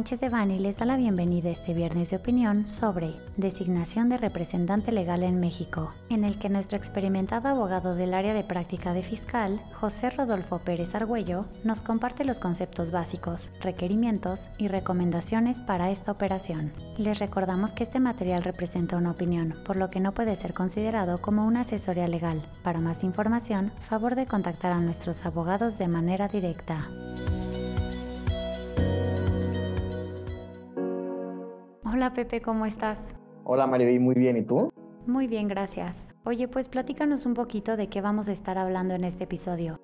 Sánchez Devani les da la bienvenida este viernes de opinión sobre designación de representante legal en México, en el que nuestro experimentado abogado del área de práctica de fiscal, José Rodolfo Pérez Argüello, nos comparte los conceptos básicos, requerimientos y recomendaciones para esta operación. Les recordamos que este material representa una opinión, por lo que no puede ser considerado como una asesoría legal. Para más información, favor de contactar a nuestros abogados de manera directa. Hola Pepe, ¿cómo estás? Hola Mariby, muy bien, ¿y tú? Muy bien, gracias. Oye, pues platícanos un poquito de qué vamos a estar hablando en este episodio.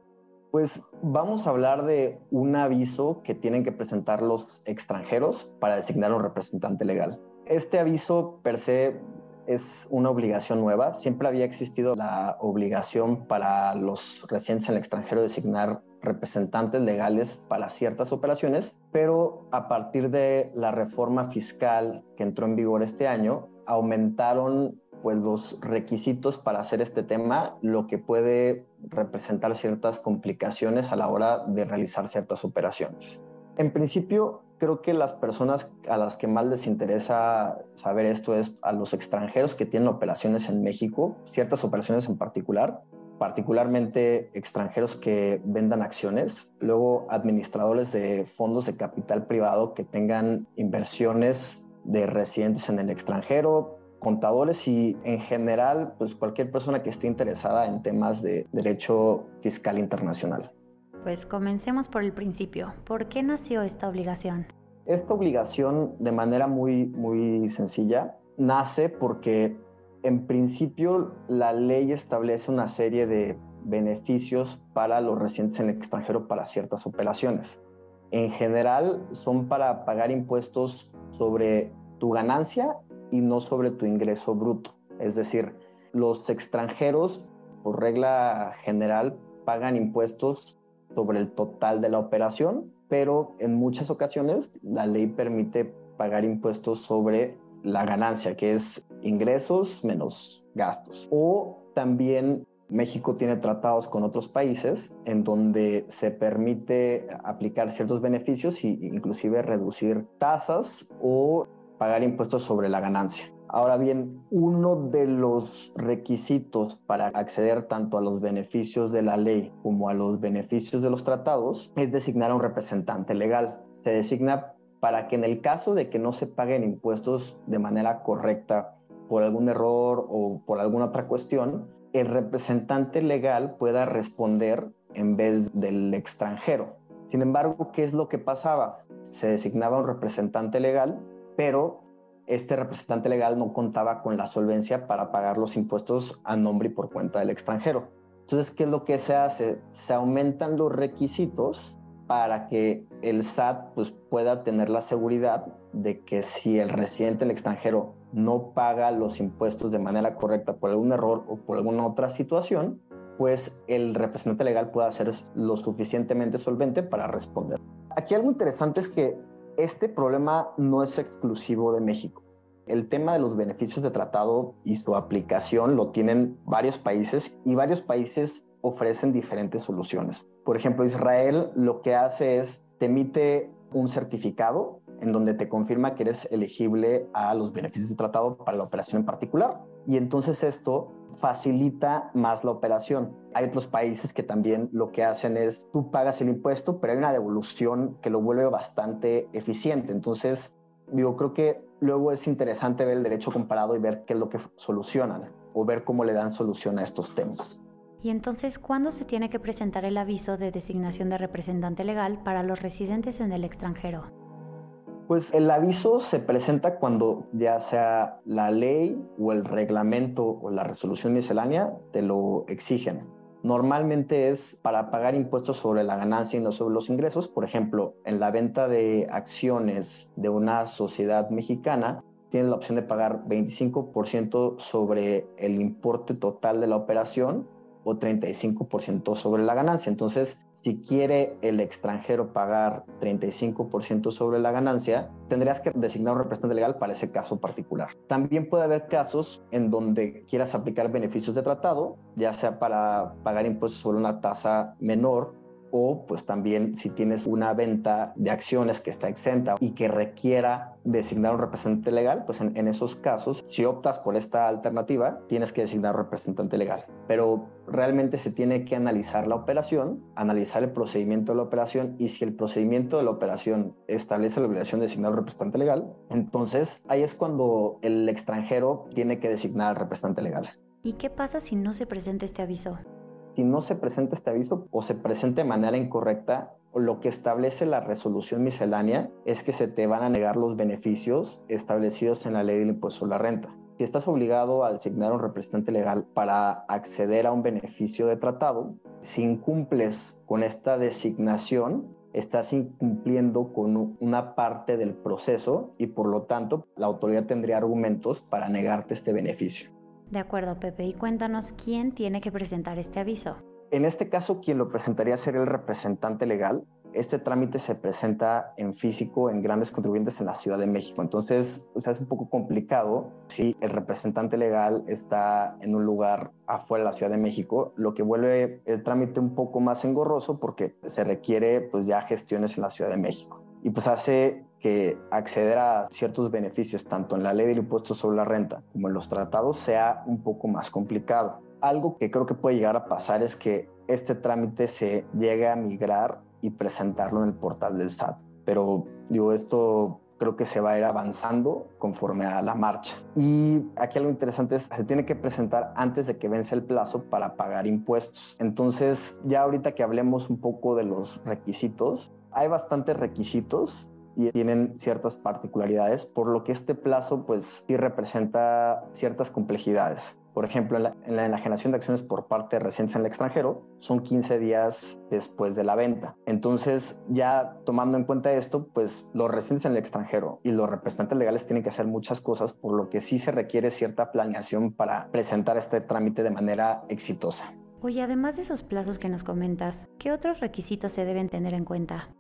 Pues vamos a hablar de un aviso que tienen que presentar los extranjeros para designar un representante legal. Este aviso per se es una obligación nueva. Siempre había existido la obligación para los residentes en el extranjero de designar representantes legales para ciertas operaciones, pero a partir de la reforma fiscal que entró en vigor este año, aumentaron pues los requisitos para hacer este tema, lo que puede representar ciertas complicaciones a la hora de realizar ciertas operaciones. En principio, creo que las personas a las que más les interesa saber esto es a los extranjeros que tienen operaciones en México, ciertas operaciones en particular, particularmente extranjeros que vendan acciones, luego administradores de fondos de capital privado que tengan inversiones de residentes en el extranjero, contadores y en general pues cualquier persona que esté interesada en temas de derecho fiscal internacional. Pues comencemos por el principio. ¿Por qué nació esta obligación? Esta obligación de manera muy muy sencilla nace porque en principio, la ley establece una serie de beneficios para los residentes en el extranjero para ciertas operaciones. En general, son para pagar impuestos sobre tu ganancia y no sobre tu ingreso bruto. Es decir, los extranjeros, por regla general, pagan impuestos sobre el total de la operación, pero en muchas ocasiones la ley permite pagar impuestos sobre la ganancia, que es ingresos menos gastos. O también México tiene tratados con otros países en donde se permite aplicar ciertos beneficios e inclusive reducir tasas o pagar impuestos sobre la ganancia. Ahora bien, uno de los requisitos para acceder tanto a los beneficios de la ley como a los beneficios de los tratados es designar a un representante legal. Se designa para que en el caso de que no se paguen impuestos de manera correcta por algún error o por alguna otra cuestión, el representante legal pueda responder en vez del extranjero. Sin embargo, ¿qué es lo que pasaba? Se designaba un representante legal, pero este representante legal no contaba con la solvencia para pagar los impuestos a nombre y por cuenta del extranjero. Entonces, ¿qué es lo que se hace? Se aumentan los requisitos para que el SAT pues, pueda tener la seguridad de que si el residente el extranjero no paga los impuestos de manera correcta por algún error o por alguna otra situación, pues el representante legal pueda ser lo suficientemente solvente para responder. Aquí algo interesante es que este problema no es exclusivo de México. El tema de los beneficios de tratado y su aplicación lo tienen varios países y varios países ofrecen diferentes soluciones. Por ejemplo, Israel lo que hace es te emite un certificado en donde te confirma que eres elegible a los beneficios de tratado para la operación en particular. Y entonces esto facilita más la operación. Hay otros países que también lo que hacen es tú pagas el impuesto, pero hay una devolución que lo vuelve bastante eficiente. Entonces, digo, creo que luego es interesante ver el derecho comparado y ver qué es lo que solucionan o ver cómo le dan solución a estos temas. Y entonces, ¿cuándo se tiene que presentar el aviso de designación de representante legal para los residentes en el extranjero? Pues el aviso se presenta cuando ya sea la ley o el reglamento o la resolución miscelánea te lo exigen. Normalmente es para pagar impuestos sobre la ganancia y no sobre los ingresos. Por ejemplo, en la venta de acciones de una sociedad mexicana, tienes la opción de pagar 25% sobre el importe total de la operación o 35% sobre la ganancia. Entonces, si quiere el extranjero pagar 35% sobre la ganancia, tendrías que designar un representante legal para ese caso particular. También puede haber casos en donde quieras aplicar beneficios de tratado, ya sea para pagar impuestos sobre una tasa menor o pues también si tienes una venta de acciones que está exenta y que requiera designar un representante legal, pues en, esos casos, si optas por esta alternativa, tienes que designar un representante legal. Pero realmente se tiene que analizar la operación, analizar el procedimiento de la operación y si el procedimiento de la operación establece la obligación de designar un representante legal, entonces ahí es cuando el extranjero tiene que designar al representante legal. ¿Y qué pasa si no se presenta este aviso? si no se presenta este aviso o se presenta de manera incorrecta, lo que establece la resolución miscelánea es que se te van a negar los beneficios establecidos en la ley del impuesto a la renta. Si estás obligado a designar un representante legal para acceder a un beneficio de tratado, si incumples con esta designación, estás incumpliendo con una parte del proceso y por lo tanto la autoridad tendría argumentos para negarte este beneficio. De acuerdo, Pepe, y cuéntanos quién tiene que presentar este aviso. En este caso, quien lo presentaría sería el representante legal. Este trámite se presenta en físico en grandes contribuyentes en la Ciudad de México. Entonces, o sea, es un poco complicado si el representante legal está en un lugar afuera de la Ciudad de México, lo que vuelve el trámite un poco más engorroso porque se requiere pues ya gestiones en la Ciudad de México. Y pues hace que acceder a ciertos beneficios, tanto en la ley del impuesto sobre la renta como en los tratados, sea un poco más complicado. Algo que creo que puede llegar a pasar es que este trámite se llegue a migrar y presentarlo en el portal del SAT. Pero digo, esto creo que se va a ir avanzando conforme a la marcha. Y aquí algo interesante es, se tiene que presentar antes de que vence el plazo para pagar impuestos. Entonces, ya ahorita que hablemos un poco de los requisitos, hay bastantes requisitos y tienen ciertas particularidades, por lo que este plazo pues sí representa ciertas complejidades. Por ejemplo, en la, enajenación de acciones por parte de residentes en el extranjero son 15 días después de la venta. Entonces, ya tomando en cuenta esto, pues los residentes en el extranjero y los representantes legales tienen que hacer muchas cosas, por lo que sí se requiere cierta planeación para presentar este trámite de manera exitosa. Oye, además de esos plazos que nos comentas, ¿qué otros requisitos se deben tener en cuenta?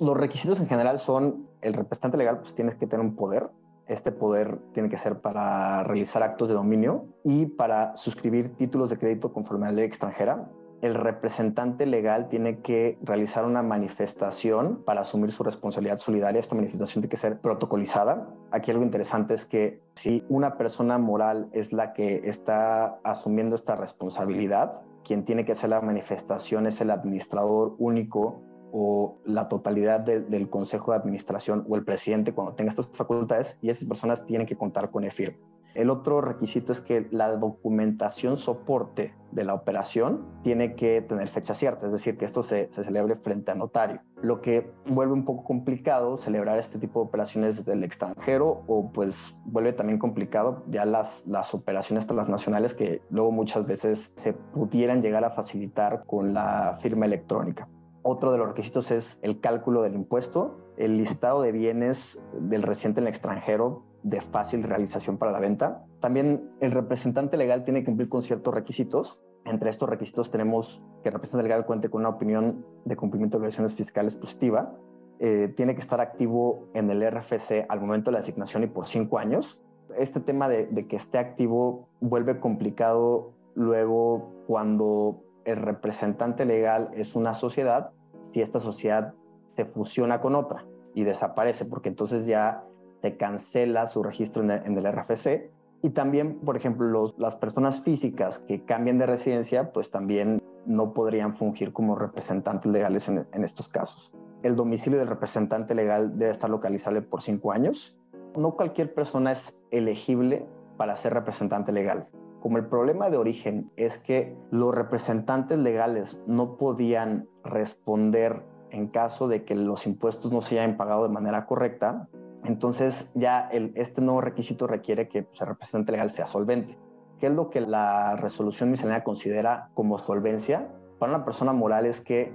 Los requisitos en general son, el representante legal pues tienes que tener un poder, este poder tiene que ser para realizar actos de dominio y para suscribir títulos de crédito conforme a la ley extranjera. El representante legal tiene que realizar una manifestación para asumir su responsabilidad solidaria. Esta manifestación tiene que ser protocolizada. Aquí algo interesante es que si una persona moral es la que está asumiendo esta responsabilidad, quien tiene que hacer la manifestación es el administrador único o la totalidad del consejo de administración o el presidente cuando tenga estas facultades y esas personas tienen que contar con el firme. El otro requisito es que la documentación soporte de la operación tiene que tener fecha cierta, es decir, que esto se, se, celebre frente a notario, lo que vuelve un poco complicado celebrar este tipo de operaciones desde el extranjero o pues vuelve también complicado ya las, las operaciones transnacionales que luego muchas veces se pudieran llegar a facilitar con la firma electrónica. Otro de los requisitos es el cálculo del impuesto, el listado de bienes del residente en el extranjero de fácil realización para la venta. También el representante legal tiene que cumplir con ciertos requisitos. Entre estos requisitos tenemos que el representante legal cuente con una opinión de cumplimiento de obligaciones fiscales positiva. Eh, tiene que estar activo en el RFC al momento de la asignación y por cinco años. Este tema de que esté activo vuelve complicado luego cuando el representante legal es una sociedad si esta sociedad se fusiona con otra y desaparece, porque entonces ya se cancela su registro en el, RFC. Y también, por ejemplo, las personas físicas que cambien de residencia, pues también no podrían fungir como representantes legales en, en estos casos. El domicilio del representante legal debe estar localizable por cinco años. No cualquier persona es elegible para ser representante legal. Como el problema de origen es que los representantes legales no podían responder en caso de que los impuestos no se hayan pagado de manera correcta, entonces ya este nuevo requisito requiere que pues, el representante legal sea solvente. ¿Qué es lo que la resolución miscelánea considera como solvencia? Para una persona moral es que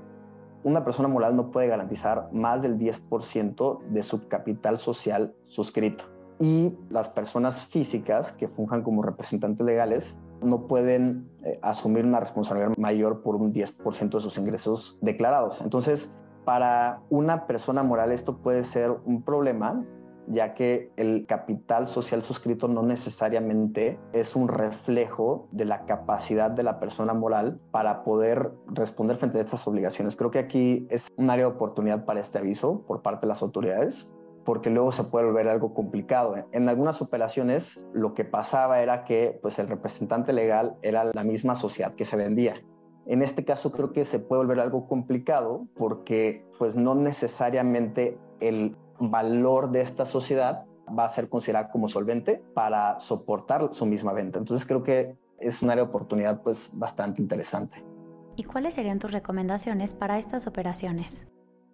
una persona moral no puede garantizar más del 10% de su capital social suscrito y las personas físicas que funjan como representantes legales no pueden eh, asumir una responsabilidad mayor por un 10% de sus ingresos declarados. Entonces, para una persona moral esto puede ser un problema ya que el capital social suscrito no necesariamente es un reflejo de la capacidad de la persona moral para poder responder frente a estas obligaciones. Creo que aquí es un área de oportunidad para este aviso por parte de las autoridades porque luego se puede volver algo complicado. En algunas operaciones lo que pasaba era que pues el representante legal era la misma sociedad que se vendía. En este caso creo que se puede volver algo complicado porque pues no necesariamente el valor de esta sociedad va a ser considerado como solvente para soportar su misma venta. Entonces creo que es un área oportunidad pues bastante interesante. ¿Y cuáles serían tus recomendaciones para estas operaciones?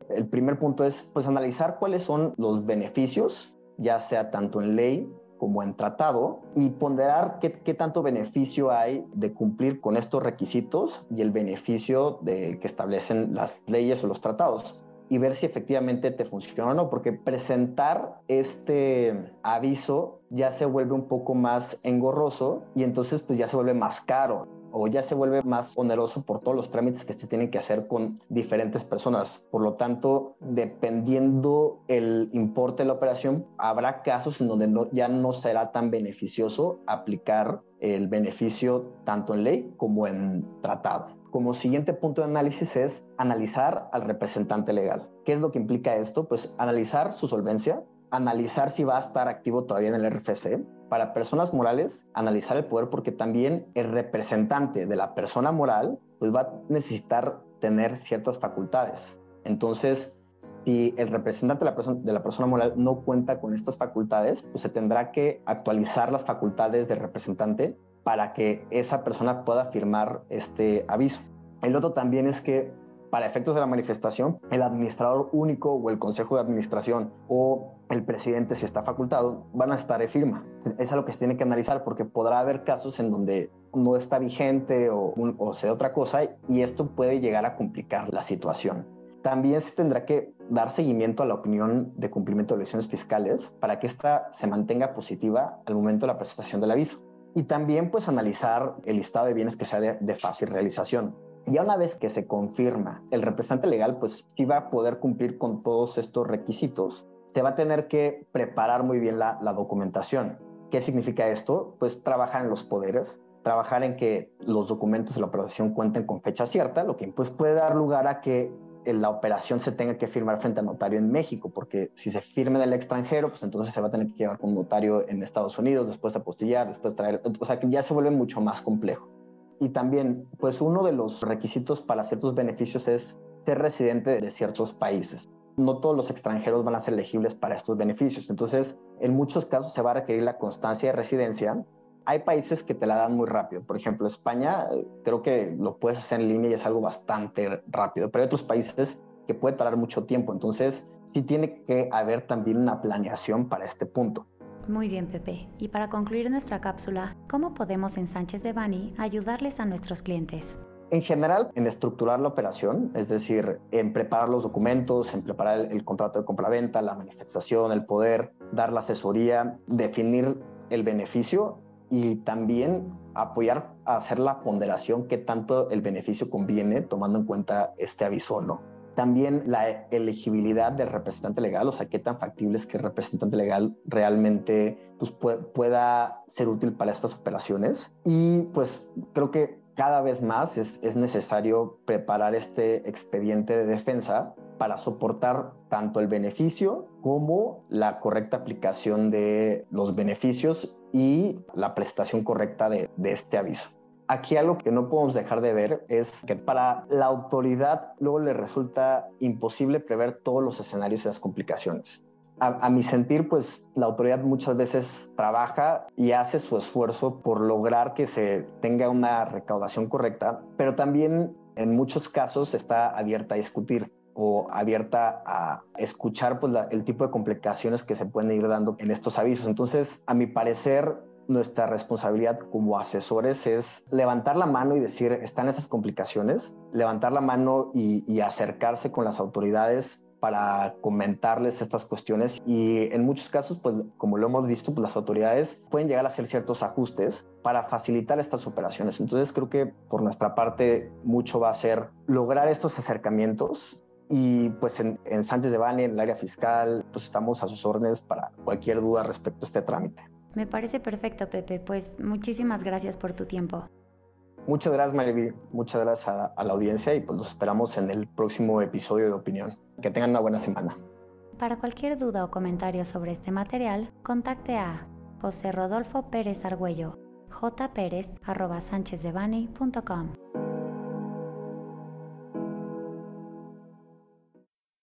El primer punto es pues analizar cuáles son los beneficios, ya sea tanto en ley como en tratado, y ponderar qué, tanto beneficio hay de cumplir con estos requisitos y el beneficio de, que establecen las leyes o los tratados y ver si efectivamente te funciona o no, porque presentar este aviso ya se vuelve un poco más engorroso y entonces pues ya se vuelve más caro o ya se vuelve más oneroso por todos los trámites que se tienen que hacer con diferentes personas. Por lo tanto, dependiendo el importe de la operación, habrá casos en donde ya no será tan beneficioso aplicar el beneficio tanto en ley como en tratado. Como siguiente punto de análisis es analizar al representante legal. ¿Qué es lo que implica esto? Pues analizar su solvencia, analizar si va a estar activo todavía en el RFC, para personas morales analizar el poder porque también el representante de la persona moral pues va a necesitar tener ciertas facultades. Entonces, si el representante de la, persona, de la persona moral no cuenta con estas facultades, pues se tendrá que actualizar las facultades del representante para que esa persona pueda firmar este aviso. El otro también es que para efectos de la manifestación, el administrador único o el consejo de administración o el presidente, si está facultado, van a estar de firma. Es algo que se tiene que analizar porque podrá haber casos en donde no está vigente o, sea otra cosa y esto puede llegar a complicar la situación. También se tendrá que dar seguimiento a la opinión de cumplimiento de obligaciones fiscales para que ésta se mantenga positiva al momento de la presentación del aviso. Y también pues analizar el listado de bienes que sea de, de fácil realización ya una vez que se confirma, el representante legal pues sí va a poder cumplir con todos estos requisitos. Te va a tener que preparar muy bien la, documentación. ¿Qué significa esto? Pues trabajar en los poderes, trabajar en que los documentos de la operación cuenten con fecha cierta, lo que pues, puede dar lugar a que la operación se tenga que firmar frente a notario en México, porque si se firme en el extranjero, pues entonces se va a tener que llevar con notario en Estados Unidos, después apostillar, después traer, o sea que ya se vuelve mucho más complejo. Y también, pues uno de los requisitos para ciertos beneficios es ser residente de ciertos países. No todos los extranjeros van a ser elegibles para estos beneficios. Entonces, en muchos casos se va a requerir la constancia de residencia. Hay países que te la dan muy rápido. Por ejemplo, España, creo que lo puedes hacer en línea y es algo bastante rápido. Pero hay otros países que puede tardar mucho tiempo. Entonces, sí tiene que haber también una planeación para este punto. Muy bien, Pepe. Y para concluir nuestra cápsula, ¿cómo podemos en Sánchez de Bani ayudarles a nuestros clientes? En general, en estructurar la operación, es decir, en preparar los documentos, en preparar el, contrato de compraventa, la manifestación, el poder, dar la asesoría, definir el beneficio y también apoyar a hacer la ponderación que tanto el beneficio conviene tomando en cuenta este aviso no. También la elegibilidad del representante legal, o sea, qué tan factible que el representante legal realmente pues, pueda ser útil para estas operaciones. Y pues creo que cada vez más es, es necesario preparar este expediente de defensa para soportar tanto el beneficio como la correcta aplicación de los beneficios y la prestación correcta de, de este aviso. Aquí algo que no podemos dejar de ver es que para la autoridad luego le resulta imposible prever todos los escenarios y las complicaciones. A, mi sentir, pues la autoridad muchas veces trabaja y hace su esfuerzo por lograr que se tenga una recaudación correcta, pero también en muchos casos está abierta a discutir o abierta a escuchar pues, el tipo de complicaciones que se pueden ir dando en estos avisos. Entonces, a mi parecer, nuestra responsabilidad como asesores es levantar la mano y decir, están esas complicaciones, levantar la mano y, acercarse con las autoridades para comentarles estas cuestiones y en muchos casos, pues como lo hemos visto, pues las autoridades pueden llegar a hacer ciertos ajustes para facilitar estas operaciones. Entonces creo que por nuestra parte mucho va a ser lograr estos acercamientos Y pues en, en Sánchez de Bani, en el área fiscal, pues estamos a sus órdenes para cualquier duda respecto a este trámite. Me parece perfecto, Pepe. Pues muchísimas gracias por tu tiempo. Muchas gracias, Mariví. Muchas gracias a, a, la audiencia y pues los esperamos en el próximo episodio de Opinión. Que tengan una buena semana. Para cualquier duda o comentario sobre este material, contacte a José Rodolfo Pérez Argüello, jpérez.sánchezdevani.com.